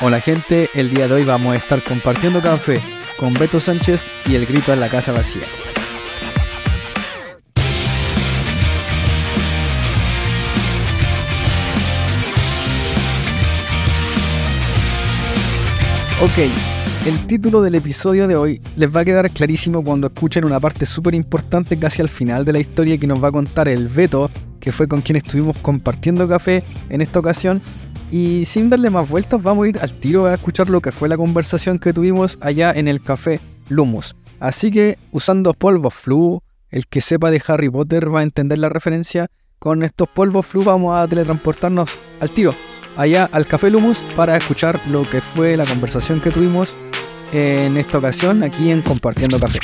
Hola gente, el día de hoy vamos a estar compartiendo café con Beto Sánchez y el grito en la casa vacía. Ok, el título del episodio de hoy les va a quedar clarísimo cuando escuchen una parte súper importante casi al final de la historia que nos va a contar el Beto, que fue con quien estuvimos compartiendo café en esta ocasión. Y sin darle más vueltas, vamos a ir al tiro a escuchar lo que fue la conversación que tuvimos allá en el café Lumus. Así que usando polvos flu, el que sepa de Harry Potter va a entender la referencia. Con estos polvos flu vamos a teletransportarnos al tiro allá al Café Lumus para escuchar lo que fue la conversación que tuvimos en esta ocasión aquí en Compartiendo Café.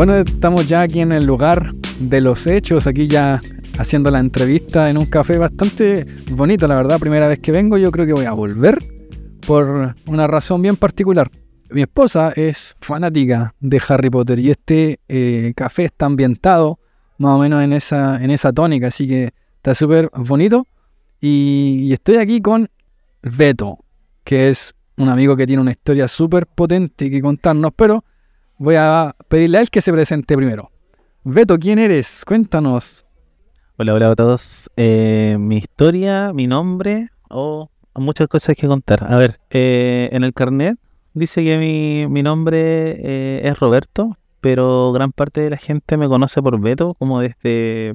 Bueno, estamos ya aquí en el lugar de los hechos, aquí ya haciendo la entrevista en un café bastante bonito, la verdad. Primera vez que vengo, yo creo que voy a volver por una razón bien particular mi esposa es fanática de Harry Potter y este eh, café está ambientado más o menos en esa, en esa tónica, así que está súper bonito. Y, estoy aquí con Beto, que es un amigo que tiene una historia súper potente que contarnos, pero voy a pedirle a él que se presente primero. Beto, ¿quién eres? Cuéntanos. Hola, hola a todos. Eh, mi historia, mi nombre o muchas cosas que contar. A ver, eh, en el carnet dice que mi, mi nombre eh, es Roberto, pero gran parte de la gente me conoce por Beto, como desde,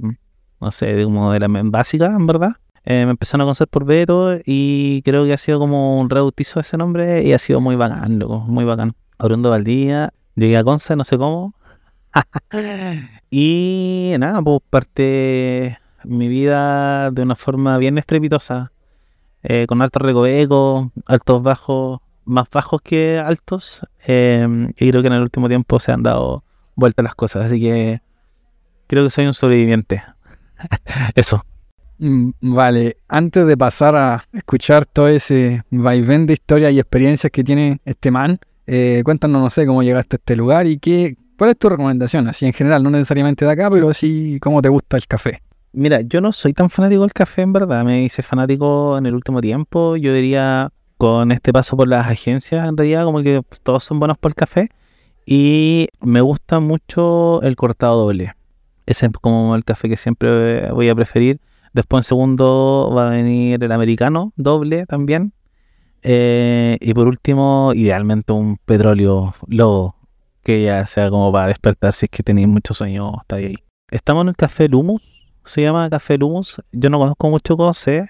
no sé, como de la básica, en verdad. Eh, me empezaron a conocer por Beto y creo que ha sido como un rebautizo ese nombre y ha sido muy bacán, loco, muy bacán. Oriundo Valdía, llegué a Conce, no sé cómo. y nada, pues parte mi vida de una forma bien estrepitosa, eh, con altos recovecos, altos bajos, más bajos que altos. Em, y creo que en el último tiempo se han dado vueltas las cosas. Así que creo que soy un sobreviviente. Eso. Mm, vale, antes de pasar a escuchar todo ese vaivén de historias y experiencias que tiene este man, eh, cuéntanos, no sé, cómo llegaste a este lugar y qué, cuál es tu recomendación, así en general, no necesariamente de acá, pero sí cómo te gusta el café. Mira, yo no soy tan fanático del café, en verdad, me hice fanático en el último tiempo, yo diría con este paso por las agencias, en realidad, como que todos son buenos por el café. Y me gusta mucho el cortado doble. Ese es como el café que siempre voy a preferir. Después en segundo va a venir el americano doble también. Eh, y por último, idealmente un petróleo lobo, que ya sea como para despertar si es que tenéis mucho sueño, está ahí. Estamos en el Café Lumus, se llama Café Lumus. Yo no conozco mucho sé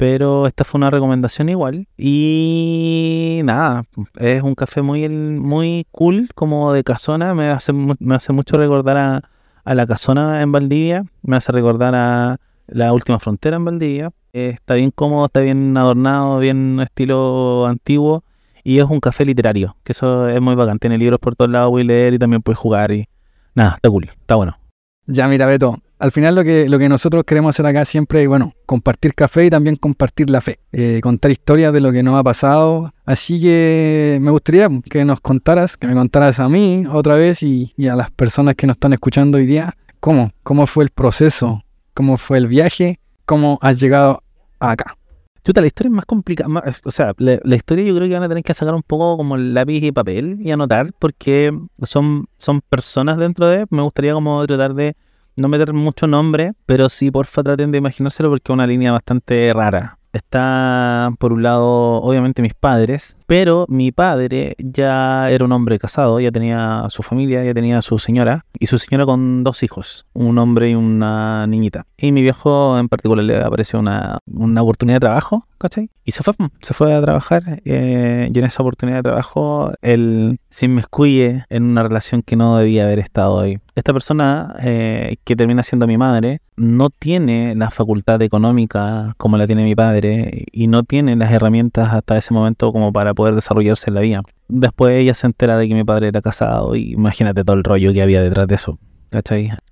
pero esta fue una recomendación igual. Y nada, es un café muy, muy cool, como de casona. Me hace, me hace mucho recordar a, la casona en Valdivia. Me hace recordar a la última frontera en Valdivia. está bien cómodo, está bien adornado, bien estilo antiguo. Y es un café literario, que eso es muy bacán. Tiene libros por todos lados, a leer y también puedes jugar. Y nada, está cool, está bueno. Ya, mira, Beto, al final lo que, lo que nosotros queremos hacer acá siempre es, bueno, compartir café y también compartir la fe, eh, contar historias de lo que nos ha pasado. Así que me gustaría que nos contaras, que me contaras a mí otra vez y, a las personas que nos están escuchando hoy día, cómo, cómo fue el proceso, cómo fue el viaje, cómo has llegado acá. Chuta, la historia es más complicada. o sea, la, historia yo creo que van a tener que sacar un poco como lápiz y papel y anotar, porque son, son personas dentro de. Me gustaría como tratar de no meter mucho nombre, pero sí, porfa, traten de imaginárselo porque es una línea bastante rara. Está, por un lado, obviamente mis padres, pero mi padre ya era un hombre casado, ya tenía su familia, ya tenía su señora, y su señora con dos hijos, un hombre y una niñita. Y mi viejo en particular le apareció una, una oportunidad de trabajo, ¿cachai? Y se fue, se fue a trabajar, eh, y en esa oportunidad de trabajo él se inmiscuye en una relación que no debía haber estado ahí. Esta persona, eh, que termina siendo mi madre, no tiene la facultad económica como la tiene mi padre y no tiene las herramientas hasta ese momento como para poder desarrollarse en la vida. Después ella se entera de que mi padre era casado y imagínate todo el rollo que había detrás de eso.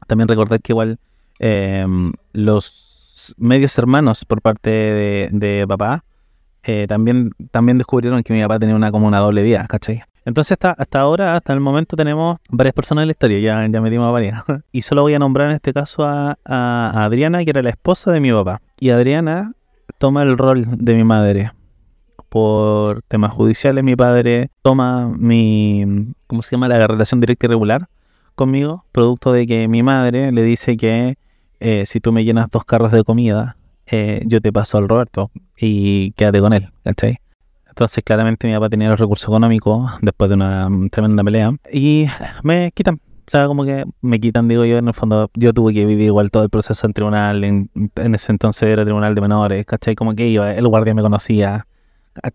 También recordar que igual em, los medios hermanos por parte de, papá eh, también, también descubrieron que mi papá tenía una como una doble vida, ¿cachai? Entonces hasta, hasta ahora, hasta el momento tenemos varias personas en la historia, ya, ya metimos a varias. y solo voy a nombrar en este caso a, a Adriana, que era la esposa de mi papá. Y Adriana toma el rol de mi madre. Por temas judiciales, mi padre toma mi, ¿cómo se llama? La relación directa y regular conmigo, producto de que mi madre le dice que eh, si tú me llenas dos carros de comida, eh, yo te paso al Roberto y quédate con él, ¿cachai? Entonces claramente mi papá tenía los recursos económicos después de una tremenda pelea y me quitan, o sea, como que me quitan, digo yo, en el fondo yo tuve que vivir igual todo el proceso en tribunal, en, ese entonces era tribunal de menores, ¿cachai? Como que yo, el guardia me conocía,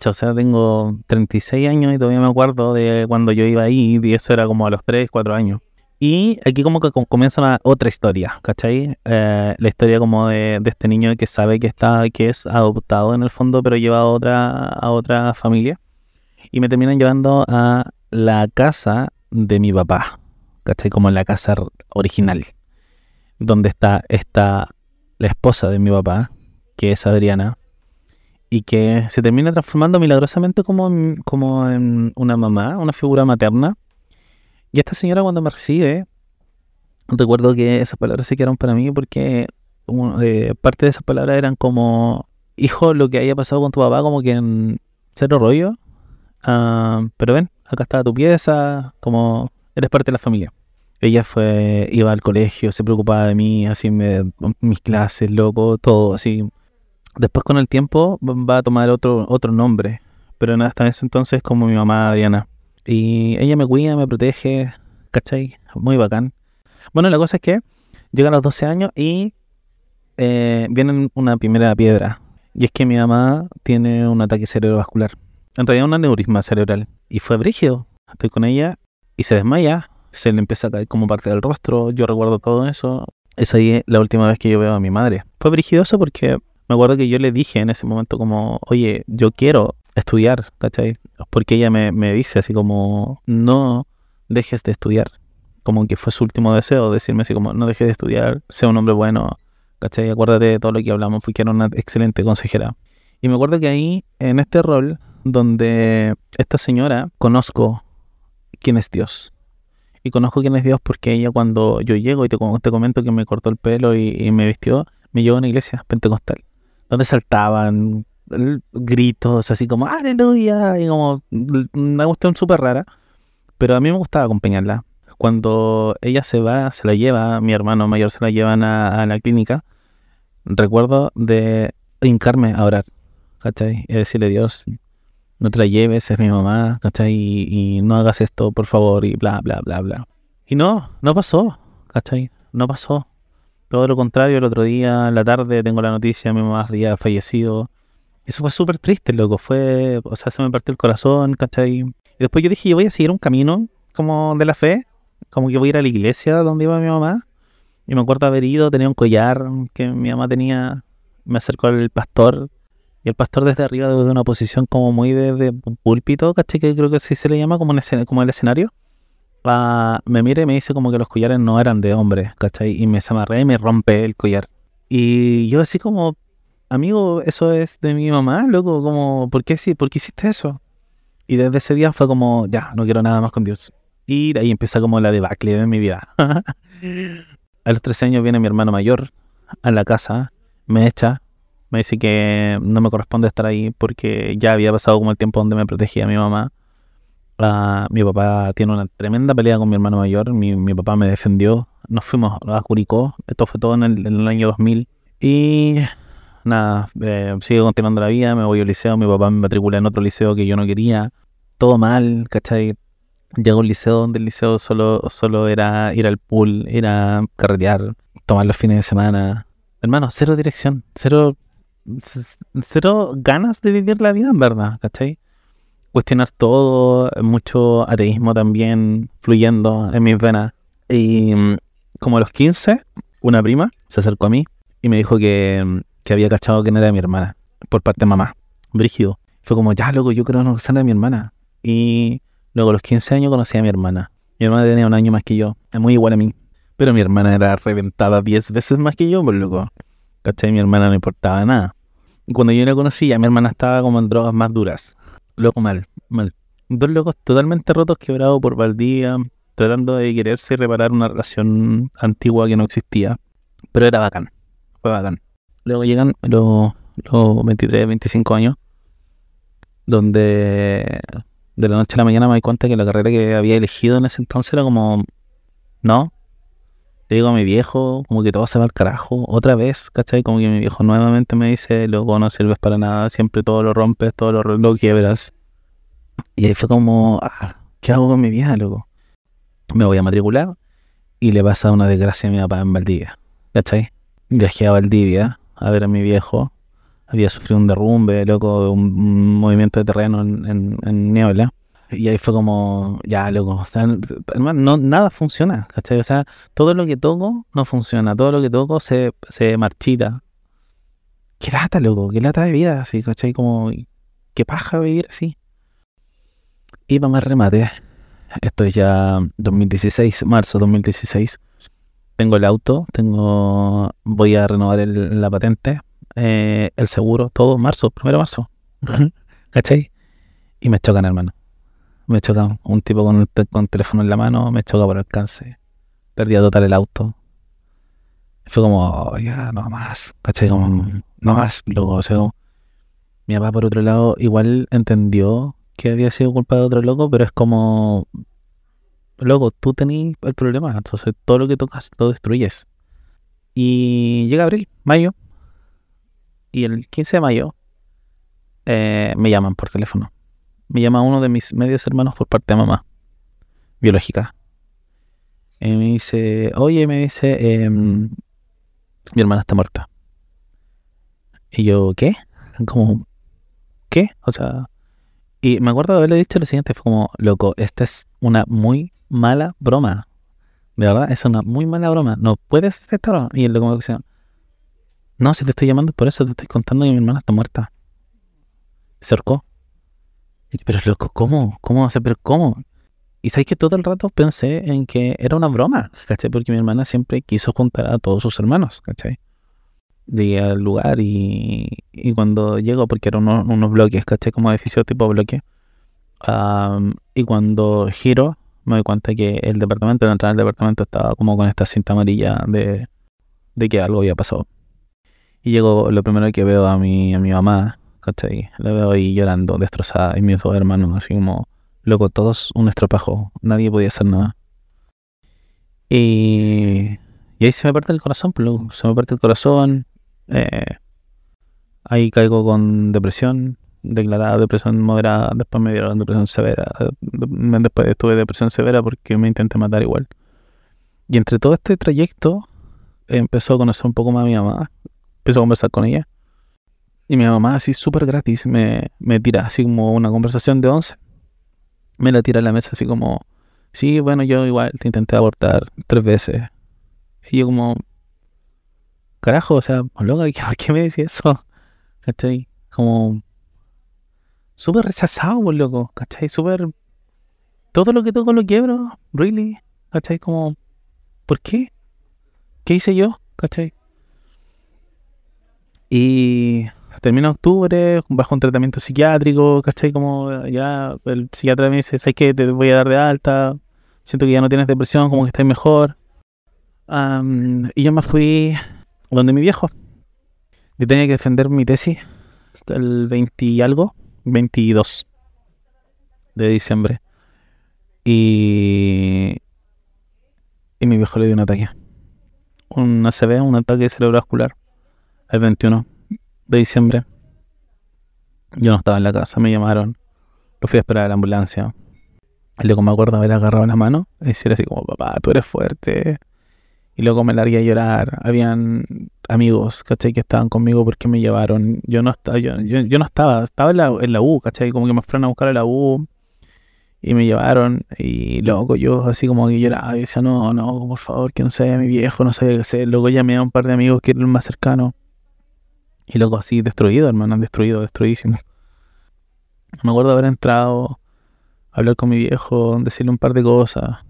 O sea, tengo 36 años y todavía me acuerdo de cuando yo iba ahí y eso era como a los 3, 4 años. Y aquí como que comienza otra historia, ¿cachai? Eh, la historia como de, este niño que sabe que está, que es adoptado en el fondo, pero lleva a otra, a otra familia. Y me terminan llevando a la casa de mi papá, ¿cachai? Como en la casa original, donde está esta, la esposa de mi papá, que es Adriana, y que se termina transformando milagrosamente como, como en una mamá, una figura materna y esta señora cuando me recibe, recuerdo que esas palabras se quedaron para mí porque eh, parte de esas palabras eran como, hijo, lo que haya pasado con tu papá, como que en cero rollo. Ah, pero ven, acá está tu pieza, como eres parte de la familia. Ella fue, iba al colegio, se preocupaba de mí, así me, mis clases, loco, todo, así. Después con el tiempo va a tomar otro, otro nombre, pero hasta ese entonces como mi mamá Adriana. Y ella me cuida, me protege, ¿cachai? Muy bacán. Bueno, la cosa es que llegan los 12 años y eh, viene una primera piedra. Y es que mi mamá tiene un ataque cerebrovascular. En realidad un aneurisma cerebral. Y fue brígido. Estoy con ella y se desmaya. Se le empieza a caer como parte del rostro. Yo recuerdo todo eso. Es ahí la última vez que yo veo a mi madre. Fue brígidoso porque me acuerdo que yo le dije en ese momento como, oye, yo quiero estudiar, ¿cachai? Porque ella me, me dice así como, no dejes de estudiar. Como que fue su último deseo, decirme así como, no dejes de estudiar, sea un hombre bueno, ¿cachai? Acuérdate de todo lo que hablamos, porque era una excelente consejera. Y me acuerdo que ahí, en este rol, donde esta señora, conozco quién es Dios. Y conozco quién es Dios porque ella cuando yo llego y te, te comento que me cortó el pelo y, y me vistió, me llevó a una iglesia pentecostal, donde saltaban, gritos así como aleluya y como una cuestión súper rara pero a mí me gustaba acompañarla cuando ella se va se la lleva mi hermano mayor se la llevan a, la clínica recuerdo de hincarme a orar ¿cachai? y decirle Dios no te la lleves es mi mamá ¿cachai? Y, y no hagas esto por favor y bla bla bla bla y no no pasó ¿cachai? no pasó todo lo contrario, el otro día, en la tarde, tengo la noticia, mi mamá había fallecido. Eso fue súper triste, loco. Fue, o sea, se me partió el corazón, ¿cachai? Y después yo dije, yo voy a seguir un camino como de la fe, como que voy a ir a la iglesia donde iba mi mamá. Y me acuerdo haber ido, tenía un collar que mi mamá tenía. Me acercó al pastor. Y el pastor desde arriba, desde una posición como muy de, púlpito, ¿cachai? Que creo que así se le llama, como, como el escenario. Me mira y me dice como que los collares no eran de hombre, ¿cachai? Y me amarré y me rompe el collar. Y yo así como, amigo, eso es de mi mamá, loco, como, ¿por qué, sí, ¿por qué hiciste eso? Y desde ese día fue como, ya, no quiero nada más con Dios. Y de ahí empieza como la debacle de mi vida. a los 13 años viene mi hermano mayor a la casa, me echa, me dice que no me corresponde estar ahí porque ya había pasado como el tiempo donde me protegía mi mamá. Mi papá tiene una tremenda pelea con mi hermano mayor, mi, mi papá me defendió, nos fuimos a Curicó, esto fue todo en el, en el año 2000. Y nada, eh, sigo continuando la vida, me voy al liceo, mi papá me matricula en otro liceo que yo no quería, todo mal, ¿cachai? Llego a un liceo donde el liceo solo, solo era ir al pool, ir a carretear, tomar los fines de semana. Hermano, cero dirección, cero, cero ganas de vivir la vida en verdad, ¿cachai? Cuestionar todo, mucho ateísmo también fluyendo en mis venas. Y mm, como a los 15, una prima se acercó a mí y me dijo que mm, que había cachado que no era mi hermana, por parte de mamá, brígido. Fue como, ya, loco, yo creo no a mi hermana. Y luego a los 15 años conocí a mi hermana. Mi hermana tenía un año más que yo, es muy igual a mí. Pero mi hermana era reventada 10 veces más que yo, por loco. ¿Cachai? Mi hermana no importaba nada. Cuando yo la conocí, ya mi hermana estaba como en drogas más duras. Loco, mal, mal. dos locos totalmente rotos, quebrados por Valdía, tratando de quererse reparar una relación antigua que no existía. Pero era bacán, fue bacán. Luego llegan los, los 23, 25 años, donde de la noche a la mañana me di cuenta que la carrera que había elegido en ese entonces era como, no, le digo a mi viejo, como que todo se va al carajo, otra vez, ¿cachai? Como que mi viejo nuevamente me dice, luego no sirves para nada, siempre todo lo rompes, todo lo, lo quiebras. Y ahí fue como, ah, ¿qué hago con mi vida, loco? Me voy a matricular y le pasa una desgracia a mi papá en Valdivia, ¿cachai? Viajé a Valdivia a ver a mi viejo, había sufrido un derrumbe, loco, un, un movimiento de terreno en, en, en niebla. Y ahí fue como, ya, loco, o sea, hermano, no, nada funciona, ¿cachai? O sea, todo lo que toco no funciona, todo lo que toco se, se marchita. Qué lata, loco, qué lata de vida, así, ¿cachai? Como, qué paja vivir así. Y para más remate, esto es ya 2016, marzo 2016. Tengo el auto, tengo, voy a renovar el- la patente, eh, el seguro, todo, marzo, primero marzo. ¿Cachai? Y me chocan, hermano. Me choca un tipo con, el con teléfono en la mano, me choca por alcance. Perdía total el auto. Fue como, oh, ya, no más. ¿Cachai? Como, no más, loco. O sea, mi papá, por otro lado, igual entendió que había sido culpa de otro loco, pero es como, loco, tú tenés el problema. Entonces, todo lo que tocas lo destruyes. Y llega abril, mayo. Y el 15 de mayo eh, me llaman por teléfono me llama uno de mis medios hermanos por parte de mamá, biológica. Y me dice, oye, me dice, em, mi hermana está muerta. Y yo, ¿qué? Como, ¿qué? O sea, y me acuerdo de haberle dicho lo siguiente, fue como, loco, esta es una muy mala broma. De verdad, es una muy mala broma. No puedes hacer. Y él como decía, no, si te estoy llamando por eso, te estoy contando que mi hermana está muerta. Se. Pero loco, ¿cómo? ¿Cómo? Sea, pero ¿cómo? Y sabes que todo el rato pensé en que era una broma, ¿cachai? Porque mi hermana siempre quiso juntar a todos sus hermanos, ¿cachai? Llegué al lugar y, y cuando llego, porque eran unos, unos bloques, ¿cachai? Como edificio tipo bloque. am, y cuando giro, me doy cuenta que el departamento, la entrada del departamento estaba como con esta cinta amarilla de, de que algo había pasado. Y llego, lo primero que veo a mi, a mi mamá, ¿cachai? La veo ahí llorando, destrozada, y mis dos hermanos, así como, loco, todos un estropajo, nadie podía hacer nada. Y, y ahí se me parte el corazón, pues, loco, se me parte el corazón. eh, ahí caigo con depresión, declarada depresión moderada, después me dieron depresión severa, eh, de- después tuve depresión severa porque me intenté matar igual. Y entre todo este trayecto, empezó a conocer un poco más a mi mamá, empezó a conversar con ella. Y mi mamá, así súper gratis, me, me tira así como una conversación de once. Me la tira a la mesa, así como, sí, bueno, yo igual te intenté abortar tres veces. Y yo, como, carajo, o sea, loca, ¿por qué me decís eso? ¿Cachai? Como, súper rechazado, por loco, ¿cachai? Súper. Todo lo que toco lo quiebro, really, ¿cachai? Como, ¿por qué? ¿Qué hice yo? ¿cachai? Y termina octubre, bajo un tratamiento psiquiátrico, ¿cachai? Como ya el psiquiatra me dice, ¿sabes qué? Te voy a dar de alta, siento que ya no tienes depresión, como que estás mejor. Am, y yo me fui donde mi viejo. Yo tenía que defender mi tesis el 20 y algo, 22 de diciembre. Y, y mi viejo le dio un ataque. Un ACV, un ataque cerebrovascular, el 21 de diciembre. Yo no estaba en la casa, me llamaron. Lo fui a esperar a la ambulancia. Luego me acuerdo haber agarrado la mano y decir así como, papá, tú eres fuerte. Y luego me largué a llorar. Habían amigos, ¿cachai? Que estaban conmigo porque me llevaron. Yo no estaba, yo, yo, yo no estaba, estaba en la, en la U, ¿cachai? Como que me fueron a buscar a la U y me llevaron. Y loco, yo así como que lloraba y decía, no, no, por favor, que no se vaya mi viejo, no sabía qué hacer. Luego llamé a un par de amigos que eran más cercanos. Y loco, así destruido, hermano, destruido, destruidísimo. Me acuerdo haber entrado, hablar con mi viejo, decirle un par de cosas,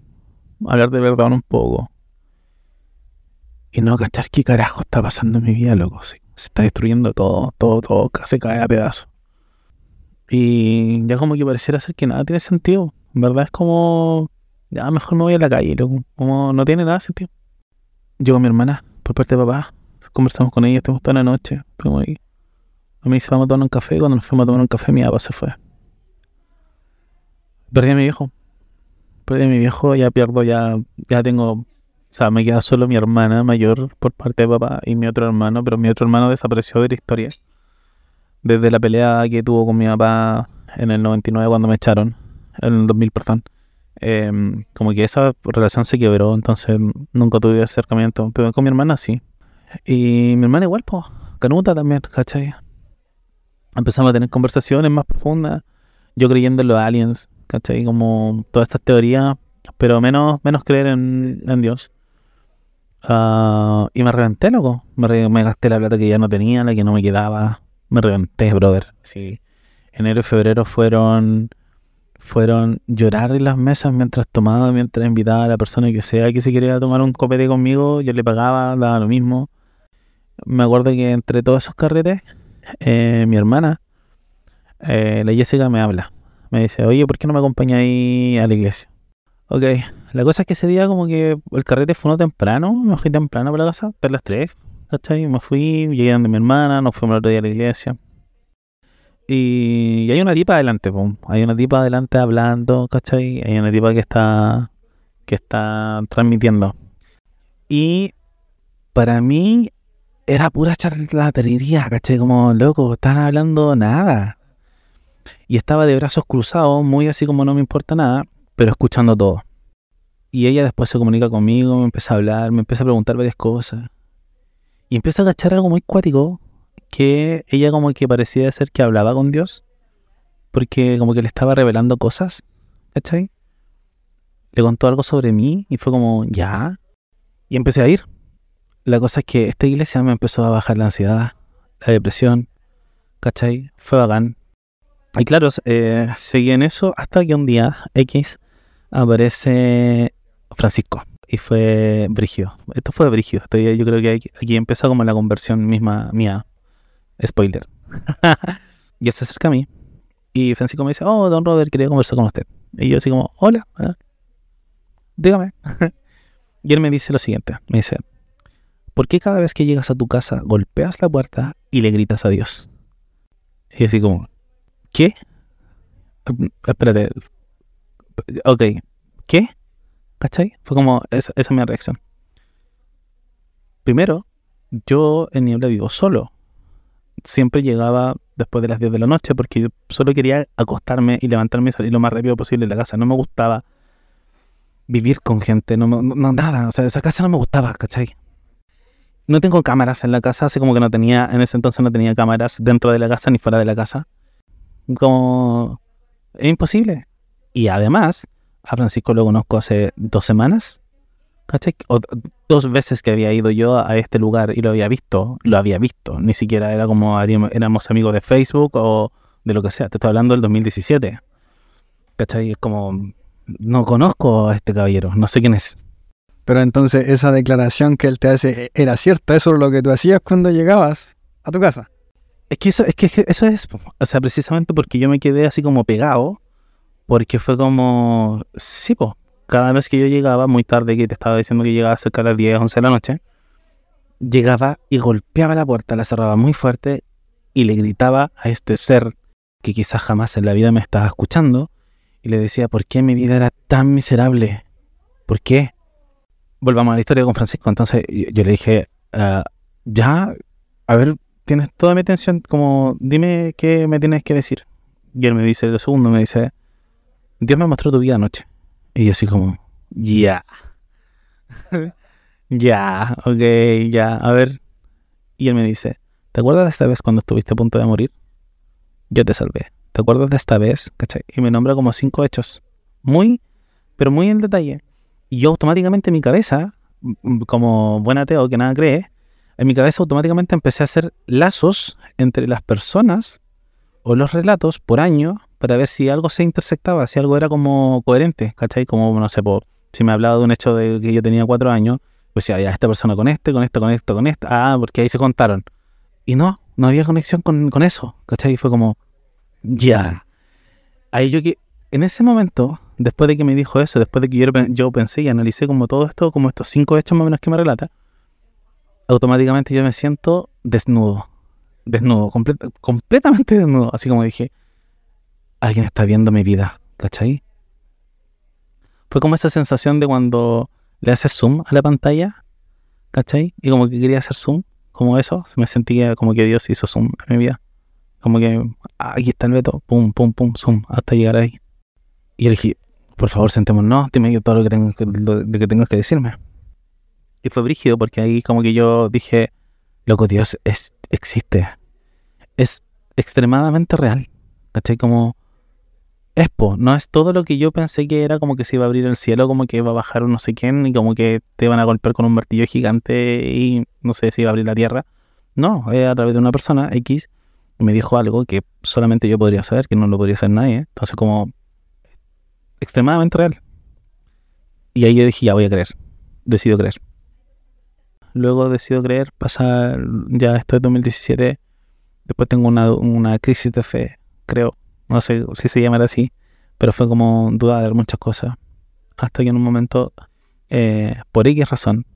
hablar de verdad un poco. Y no cachar qué carajo está pasando en mi vida, loco. sí. Se está destruyendo todo, todo, todo, se cae a pedazos. Y ya como que pareciera ser que nada tiene sentido. En verdad es como, ya mejor me voy a la calle, como no tiene nada sentido. Llegó mi hermana por parte de papá, conversamos con ella, estuvimos toda la noche, estuvimos ahí. A mí se vamos a tomar un café, cuando nos fuimos a tomar un café mi papá se fue. Perdí a mi viejo. Perdí a mi viejo, ya pierdo, ya, ya tengo, o sea, me queda solo mi hermana mayor por parte de papá y mi otro hermano, pero mi otro hermano desapareció de la historia. Desde la pelea que tuvo con mi papá en el 99 cuando me echaron, en el 2000, perdón. Em, como que esa relación se quebró, entonces nunca tuve acercamiento. Pero con mi hermana sí. Y mi hermana igual, pues, canuta también, ¿cachai? Empezamos a tener conversaciones más profundas. Yo creyendo en los aliens, ¿cachai? Como todas estas teorías, pero menos, menos creer en, en Dios. Ah, y me reventé, loco. Me, me, gasté la plata que ya no tenía, la que no me quedaba. Me reventé, brother. Sí. Enero y febrero fueron fueron llorar en las mesas mientras tomaba, mientras invitaba a la persona que sea que se quería tomar un copete conmigo, yo le pagaba, daba lo mismo. Me acuerdo que entre todos esos carretes, eh, mi hermana, eh, la Jessica, me habla me dice, oye, ¿por qué no me acompañáis a la iglesia? Ok, la cosa es que ese día como que el carrete fue uno temprano, me fui temprano para la casa, hasta las 3, ¿cachai? Me fui, llegué donde mi hermana, nos fuimos el otro día a la iglesia. Y, hay una tipa adelante, pum. hay una tipa adelante hablando, ¿cachai? Hay una tipa que está, que está transmitiendo. Y para mí era pura charlatanería, ¿cachai? Como, loco, están hablando nada y estaba de brazos cruzados, muy así como no me importa nada, pero escuchando todo. Y ella después se comunica conmigo, me empieza a hablar, me empieza a preguntar varias cosas. Y empieza a cachar algo muy cuático, que ella como que parecía ser que hablaba con Dios, porque como que le estaba revelando cosas, ¿cachai? Le contó algo sobre mí y fue como, ya. Y empecé a ir. La cosa es que esta iglesia me empezó a bajar la ansiedad, la depresión, ¿cachai? Fue bacán. Y claro, eh, seguí en eso hasta que un día X aparece Francisco y fue Brigio. Esto fue Brigio. yo creo que aquí, empieza como la conversión misma mía. Spoiler. y él se acerca a mí y Francisco me dice, oh, don Robert, quería conversar con usted. Y yo así como, hola, dígame. y él me dice lo siguiente, me dice, ¿por qué cada vez que llegas a tu casa golpeas la puerta y le gritas a Dios? Y así como, ¿Qué? Espérate. Ok. ¿Qué? ¿Cachai? Fue como esa, esa es mi reacción. Primero, yo en Niebla vivo solo. Siempre llegaba después de las 10 de la noche porque yo solo quería acostarme y levantarme y salir lo más rápido posible de la casa. No me gustaba vivir con gente, no, no, nada. O sea, esa casa no me gustaba, ¿cachai? No tengo cámaras en la casa, así como que no tenía, en ese entonces no tenía cámaras dentro de la casa ni fuera de la casa. Como es imposible. Y además, a Francisco lo conozco hace dos semanas. ¿Cachai? dos veces que había ido yo a este lugar y lo había visto, lo había visto. Ni siquiera era como éramos amigos de Facebook o de lo que sea. Te estoy hablando del 2017. ¿Cachai? Es como, no conozco a este caballero, no sé quién es. Pero entonces esa declaración que él te hace era cierta, eso es lo que tú hacías cuando llegabas a tu casa. Es que eso, es que eso es, o sea, precisamente porque yo me quedé así como pegado, porque fue como, sí, pues, cada vez que yo llegaba, muy tarde, que te estaba diciendo que llegaba cerca de las 10, 11 de la noche, llegaba y golpeaba la puerta, la cerraba muy fuerte y le gritaba a este ser que quizás jamás en la vida me estaba escuchando y le decía, ¿por qué mi vida era tan miserable? ¿Por qué? Volvamos a la historia con Francisco. Entonces yo, le dije, ah, ya, a ver, tienes toda mi atención, como dime qué me tienes que decir. Y él me dice, lo segundo me dice, Dios me mostró tu vida anoche. Y yo así como, ya. ya, ok, ya, a ver. Y él me dice, ¿te acuerdas de esta vez cuando estuviste a punto de morir? Yo te salvé. ¿Te acuerdas de esta vez? ¿Cachai? Y me nombra como cinco hechos. Muy, pero muy en detalle. Y yo automáticamente en mi cabeza, como buen ateo que nada cree, en mi cabeza automáticamente empecé a hacer lazos entre las personas o los relatos por año para ver si algo se intersectaba, si algo era como coherente, ¿cachai? Como, no sé, si me hablaba de un hecho de que yo tenía cuatro años, pues ya, ya esta persona con este, con esto, con esto, con esto, ah, porque ahí se contaron. Y no, no había conexión con, con eso, ¿cachai? Y fue como, ya. ahí yo que, en ese momento, después de que me dijo eso, después de que yo, yo pensé y analicé como todo esto, como estos cinco hechos más o menos que me relata, automáticamente yo me siento desnudo. Desnudo, completamente desnudo. Así como dije, alguien está viendo mi vida, ¿cachai? Fue como esa sensación de cuando le haces zoom a la pantalla, ¿cachai? Y como que quería hacer zoom, como eso, me sentí como que Dios hizo zoom en mi vida. Como que ah, aquí está el veto, pum, pum, pum, zoom, hasta llegar ahí. Y le dije, por favor, sentémonos, dime todo lo que, tengo que, lo, que tengas que decirme. Y fue brígido porque ahí como que yo dije, loco, Dios es, existe. Es extremadamente real. ¿Cachai? Como Expo, no es todo lo que yo pensé que era como que se iba a abrir el cielo, como que iba a bajar un no sé quién y como que te iban a golpear con un martillo gigante y no sé si iba a abrir la tierra. No, es a través de una persona X me dijo algo que solamente yo podría saber, que no lo podría saber nadie. Entonces como extremadamente real. Y ahí yo dije, ya voy a creer. Decido creer. Luego decido creer, pasa ya esto es 2017. Después tengo una, una crisis de fe, creo no sé si se llamará así, pero fue como dudar de muchas cosas. Hasta que en un momento, eh, por X razón,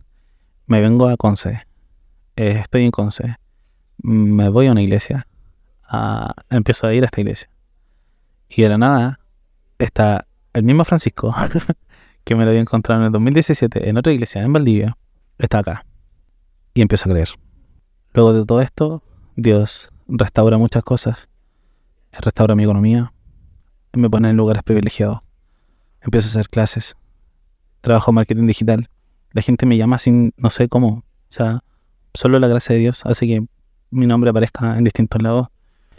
me vengo a Conce. Eh, estoy en Conce. Me voy a una iglesia. empiezo a ir a esta iglesia. Y de la nada está el mismo Francisco, que me lo había encontrado en el 2017 en otra iglesia en Valdivia, está acá. Y empiezo a creer. Luego de todo esto, Dios restaura muchas cosas restaura mi economía, me pone en lugares privilegiados, empiezo a hacer clases, trabajo en marketing digital, la gente me llama sin, no sé cómo, o sea, solo la gracia de Dios hace que mi nombre aparezca en distintos lados.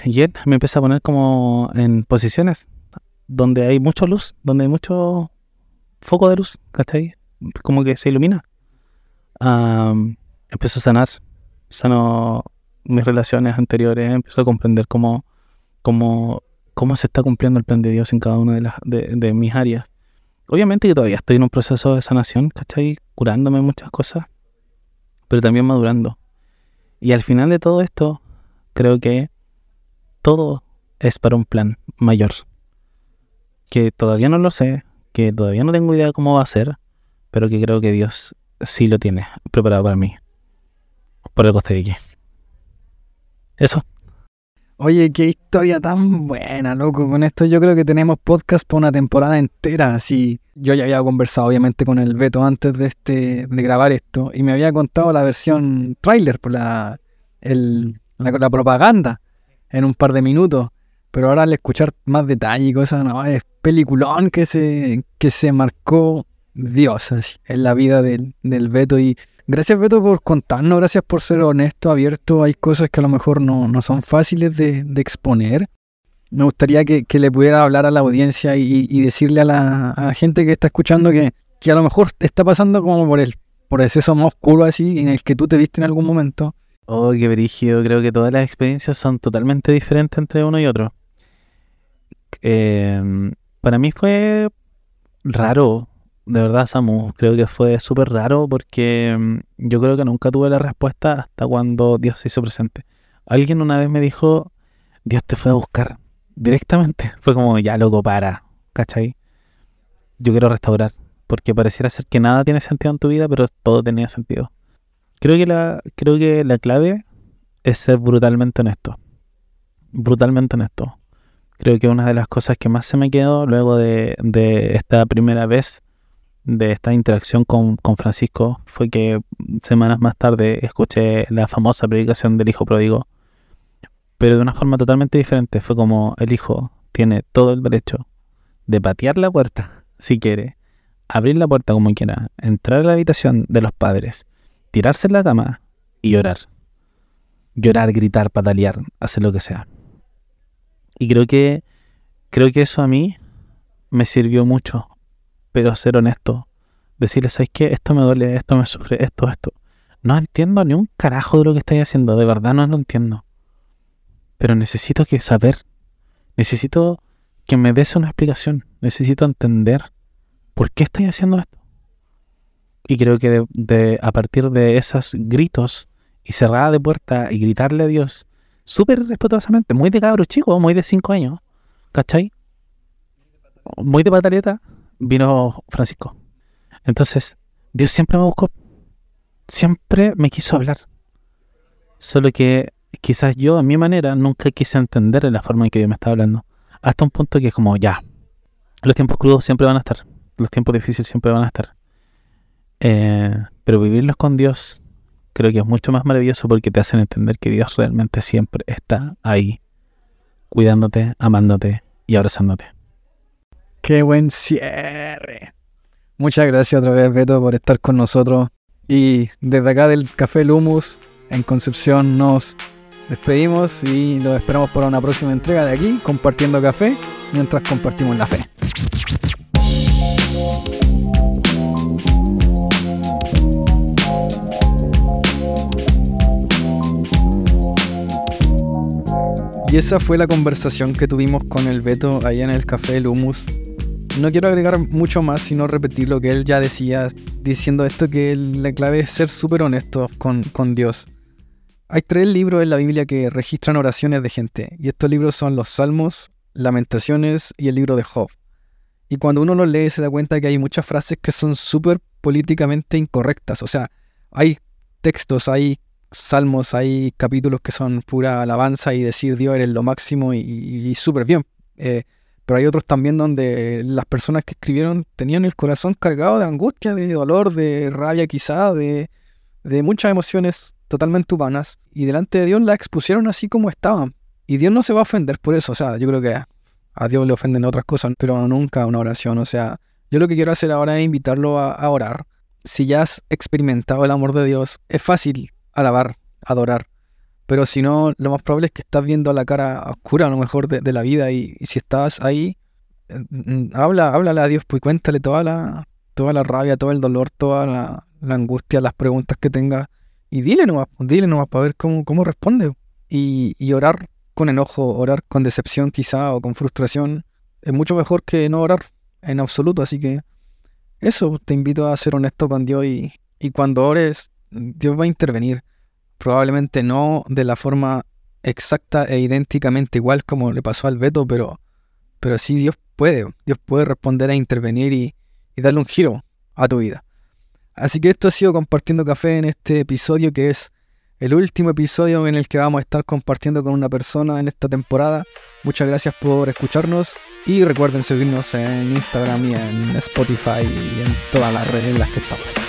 Y él me empieza a poner como en posiciones donde hay mucha luz, donde hay mucho foco de luz, ¿cachai? Como que se ilumina. empiezo a sanar, sano mis relaciones anteriores, empiezo a comprender cómo cómo, cómo se está cumpliendo el plan de Dios en cada una de, las, de, mis áreas. Obviamente que todavía estoy en un proceso de sanación, ¿cachai? Curándome muchas cosas, pero también madurando. Y al final de todo esto, creo que todo es para un plan mayor. Que todavía no lo sé, que todavía no tengo idea cómo va a ser, pero que creo que Dios sí lo tiene preparado para mí. Por el coste de. Eso. Oye, qué historia tan buena, loco. Con esto yo creo que tenemos podcast para una temporada entera. Así, yo ya había conversado obviamente con el Beto antes de este, de grabar esto, y me había contado la versión trailer, por la, el, la, propaganda, en un par de minutos. Pero ahora al escuchar más detalle y cosas, no, es peliculón que se, que se marcó Dios en la vida del, del Beto y Gracias Beto por contarnos, gracias por ser honesto, abierto. Hay cosas que a lo mejor no, son fáciles de, exponer. Me gustaría que, le pudiera hablar a la audiencia y, decirle a la gente que está escuchando que, a lo mejor te está pasando como por el, por eso más oscuro así en el que tú te viste en algún momento. Oh, qué brígido. Creo que todas las experiencias son totalmente diferentes entre uno y otro. Em, para mí fue raro de verdad, Samu, creo que fue súper raro porque mm, yo creo que nunca tuve la respuesta hasta cuando Dios se hizo presente. Alguien una vez me dijo, Dios te fue a buscar directamente. Fue como, ya loco, para, ¿cachai? Yo quiero restaurar, porque pareciera ser que nada tiene sentido en tu vida, pero todo tenía sentido. Creo que la, creo que la clave es ser brutalmente honesto. Brutalmente honesto. Creo que una de las cosas que más se me quedó luego de, esta primera vez de esta interacción con, Francisco fue que semanas más tarde escuché la famosa predicación del hijo pródigo, pero de una forma totalmente diferente. Fue como el hijo tiene todo el derecho de patear la puerta si quiere, abrir la puerta como quiera, entrar a la habitación de los padres, tirarse en la cama y llorar. Llorar, gritar, patalear, hacer lo que sea. Y creo que creo que eso a mí me sirvió mucho pero ser honesto. Decirles, ¿sabes qué? Esto me duele, esto me sufre, esto, esto. No entiendo ni un carajo de lo que estáis haciendo, de verdad no lo entiendo. Pero necesito que saber, necesito que me des una explicación, necesito entender por qué estáis haciendo esto. Y creo que a partir de esos gritos y cerrada de puerta y gritarle a Dios súper respetuosamente, muy de cabro chico, muy de cinco años, ¿cachai? muy de pataleta, vino Francisco. Entonces, Dios siempre me buscó, siempre me quiso hablar. Solo que quizás yo, a mi manera, nunca quise entender la forma en que Dios me estaba hablando. Hasta un punto que es como, ya, los tiempos crudos siempre van a estar, los tiempos difíciles siempre van a estar. Eh, pero vivirlos con Dios creo que es mucho más maravilloso porque te hacen entender que Dios realmente siempre está ahí, cuidándote, amándote y abrazándote. Qué buen cierre. Muchas gracias otra vez, Beto, por estar con nosotros. Y desde acá del Café Lumus en Concepción nos despedimos y los esperamos para una próxima entrega de aquí, compartiendo café, mientras compartimos la fe. Y esa fue la conversación que tuvimos con el Beto allá en el Café del Humus. No quiero agregar mucho más, sino repetir lo que él ya decía, diciendo esto que la clave es ser súper honestos con, con Dios. Hay tres libros en la Biblia que registran oraciones de gente, y estos libros son los Salmos, Lamentaciones y el libro de Job. Y cuando uno los lee se da cuenta que hay muchas frases que son súper políticamente incorrectas. O sea, hay textos, hay salmos, hay capítulos que son pura alabanza y decir Dios eres lo máximo y, súper bien. Eh, pero hay otros también donde las personas que escribieron tenían el corazón cargado de angustia, de dolor, de rabia quizá, de, de muchas emociones totalmente humanas. Y delante de Dios las expusieron así como estaban. Y Dios no se va a ofender por eso. O sea, yo creo que a Dios le ofenden otras cosas, pero nunca una oración. O sea, yo lo que quiero hacer ahora es invitarlo a orar. Si ya has experimentado el amor de Dios, es fácil alabar, adorar. Pero si no, lo más probable es que estás viendo la cara oscura a lo mejor de, la vida y, si estás ahí, eh, habla, háblale a Dios, pues cuéntale toda la, toda la rabia, todo el dolor, toda la, angustia, las preguntas que tengas y dile nomás, dile nomás para ver cómo, cómo responde. Y, y orar con enojo, orar con decepción quizá o con frustración es mucho mejor que no orar en absoluto. Así que eso, te invito a ser honesto con Dios y cuando ores, Dios va a intervenir. Probablemente no de la forma exacta e idénticamente igual como le pasó al Beto, pero, pero sí Dios puede. Dios puede responder a intervenir y, y darle un giro a tu vida. Así que esto ha sido Compartiendo Café en este episodio que es el último episodio en el que vamos a estar compartiendo con una persona en esta temporada. Muchas gracias por escucharnos y recuerden seguirnos en Instagram y en Spotify y en todas las redes en las que estamos.